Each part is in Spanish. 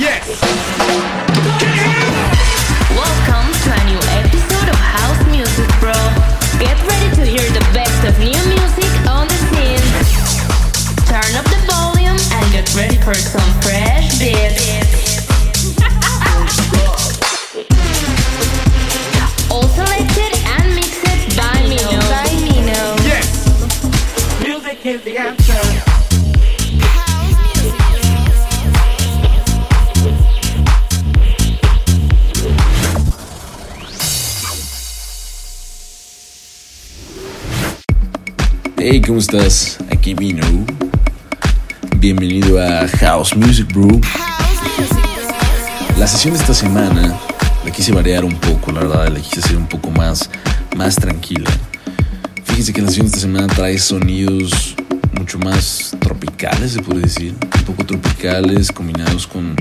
Yes. Welcome to a new episode of House Music Bro. Get ready to hear the best of new music on the scene. Turn up the volume and get ready for some fresh beats. All selected and mixed by Mino. By Mino. Yes. Music is the answer. Hey, ¿cómo estás? Aquí vino. Bienvenido a House Music Brew. La sesión de esta semana la quise variar un poco, la verdad, la quise hacer un poco más, más tranquila. Fíjense que la sesión de esta semana trae sonidos mucho más tropicales, se puede decir. Un poco tropicales, combinados con,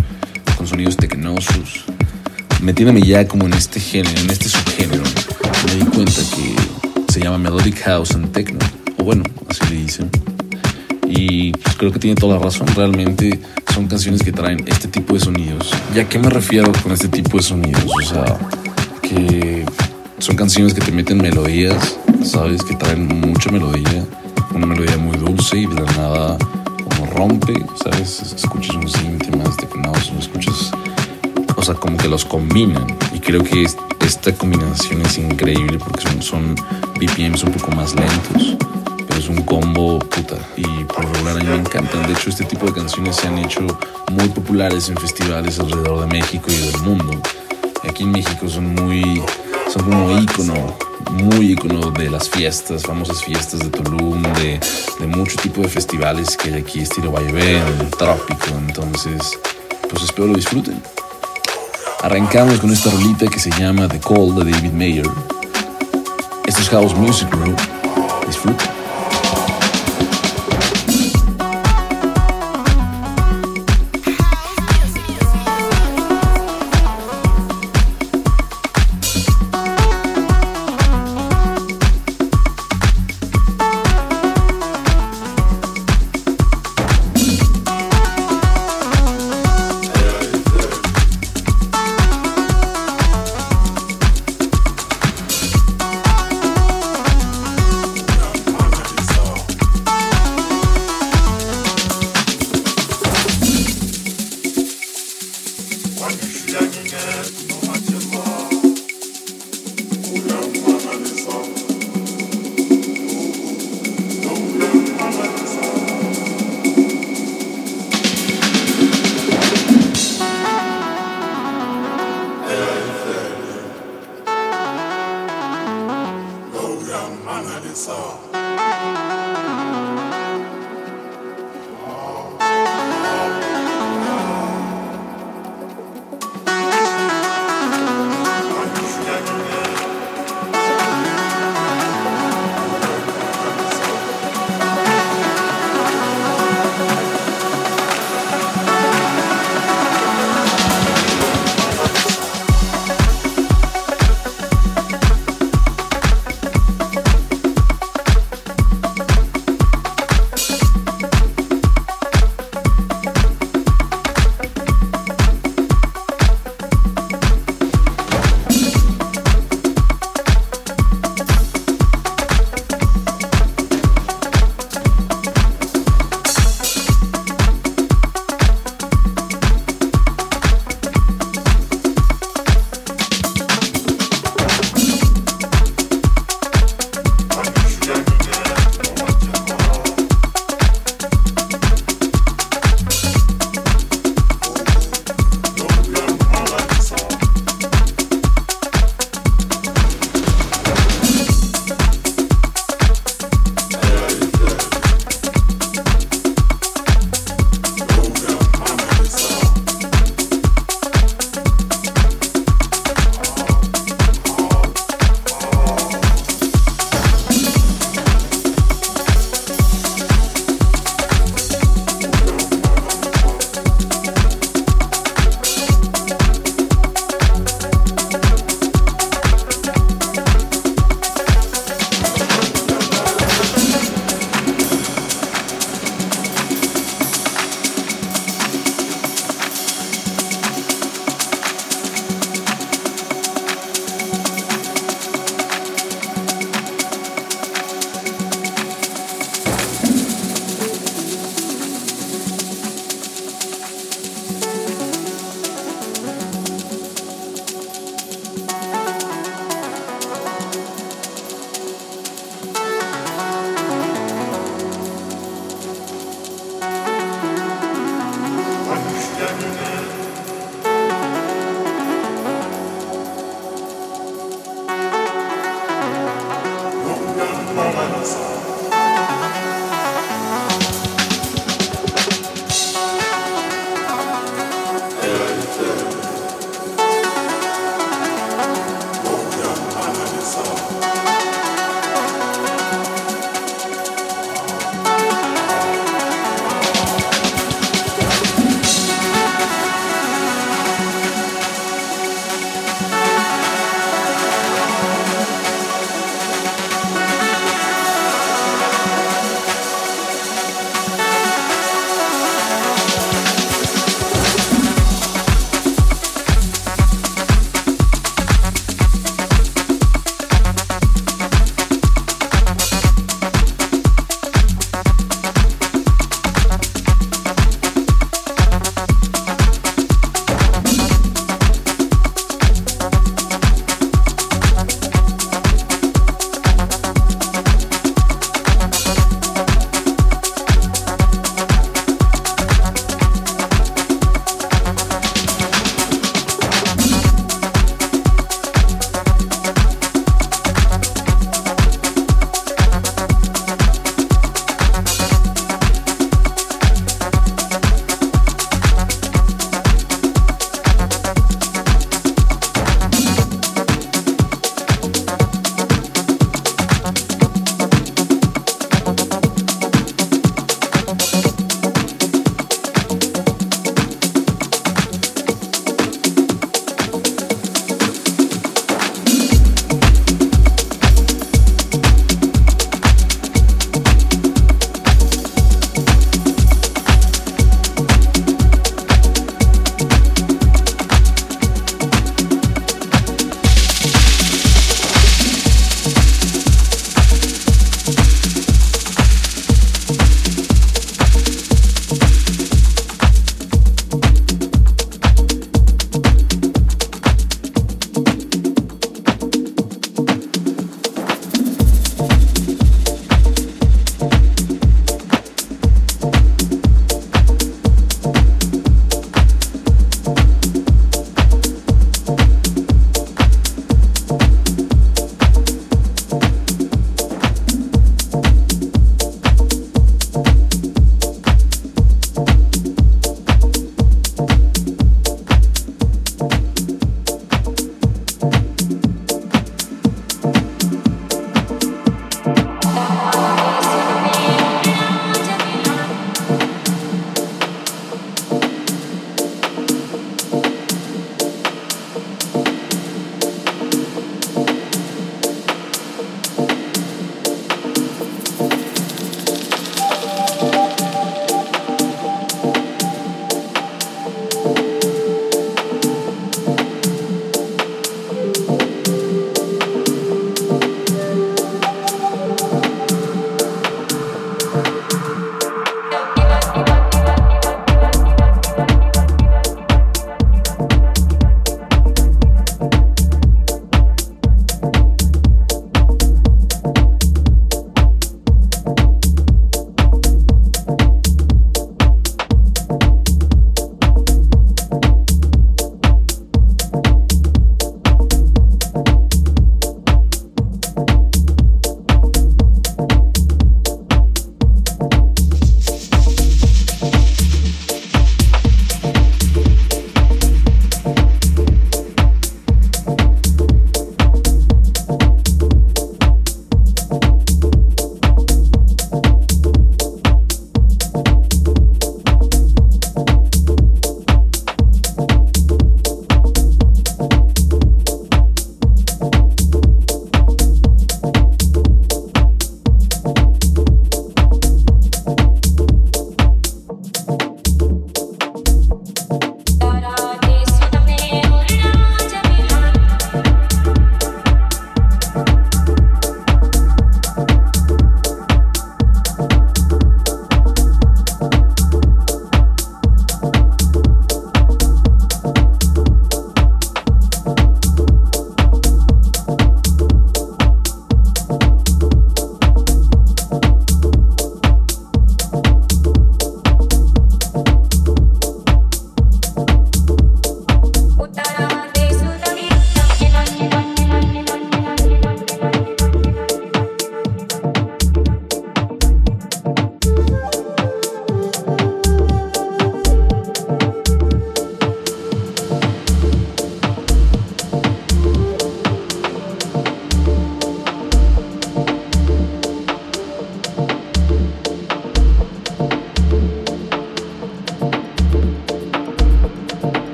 con sonidos tecnosos. Metiéndome ya como en este género, en este subgénero. Me di cuenta que se llama Melodic House and Techno. Bueno, así le dicen. Y pues creo que tiene toda la razón. Realmente son canciones que traen este tipo de sonidos. ¿Y a qué me refiero con este tipo de sonidos? O sea, que son canciones que te meten melodías, ¿sabes? Que traen mucha melodía. Una melodía muy dulce y de la nada como rompe, ¿sabes? Escuchas un synth más tecnoso, escuchas... O sea, como que los combinan. Y creo que es- esta combinación es increíble porque son, son BPMs un poco más lentos. Es un combo puta. Y por regular a mí me encantan. De hecho, este tipo de canciones se han hecho muy populares en festivales alrededor de México y del mundo. Aquí en México son muy. son como ícono, muy ícono de las fiestas, famosas fiestas de Tulum, de, mucho tipo de festivales que aquí, estilo Vaivén, Trópico. Entonces, pues espero lo disfruten. Arrancamos con esta rolita que se llama The Call de David Mayer. Esto es House Music Group. Disfruta. song.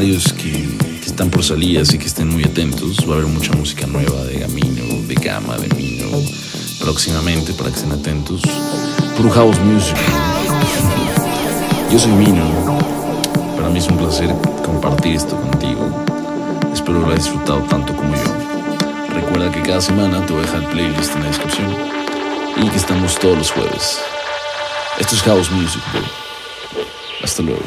Varios que, están por salir, así que estén muy atentos. Va a haber mucha música nueva de Gamino, de Gama, de Mino, próximamente para que estén atentos. Puro House Music. Yo soy Mino. Para mí es un placer compartir esto contigo. Espero lo hayas disfrutado tanto como yo. Recuerda que cada semana te voy a dejar el playlist en la descripción y que estamos todos los jueves. Esto es House Music, bro. Hasta luego.